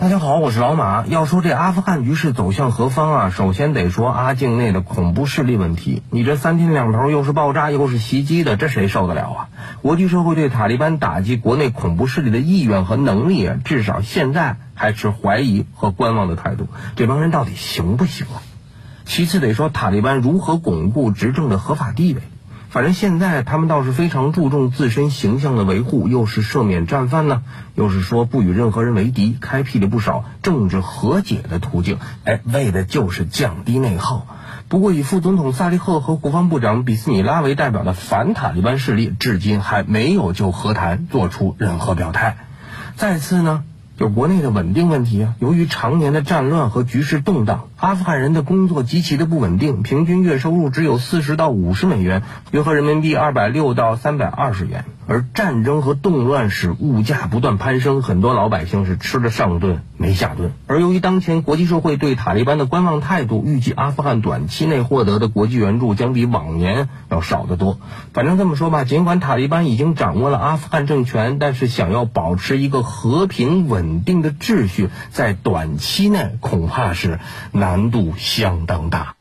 大家好，我是老马。要说这阿富汗局势走向何方啊，首先得说阿境内的恐怖势力问题。你这三天两头又是爆炸又是袭击的，这谁受得了啊？国际社会对塔利班打击国内恐怖势力的意愿和能力，至少现在还持怀疑和观望的态度。这帮人到底行不行啊？其次得说塔利班如何巩固执政的合法地位。反正现在他们倒是非常注重自身形象的维护，又是赦免战犯呢，又是说不与任何人为敌，开辟了不少政治和解的途径，哎，为的就是降低内耗。不过，以副总统萨利赫和国防部长比斯米拉为代表的反塔利班势力，至今还没有就和谈做出任何表态。再次呢？就国内的稳定问题啊，由于常年的战乱和局势动荡，阿富汗人的工作极其的不稳定，平均月收入只有四十到五十美元，约合人民币二百六到三百二十元。而战争和动乱使物价不断攀升，很多老百姓是吃了上顿没下顿。而由于当前国际社会对塔利班的观望态度，预计阿富汗短期内获得的国际援助将比往年要少得多。反正这么说吧，尽管塔利班已经掌握了阿富汗政权，但是想要保持一个和平稳定的秩序，在短期内恐怕是难度相当大。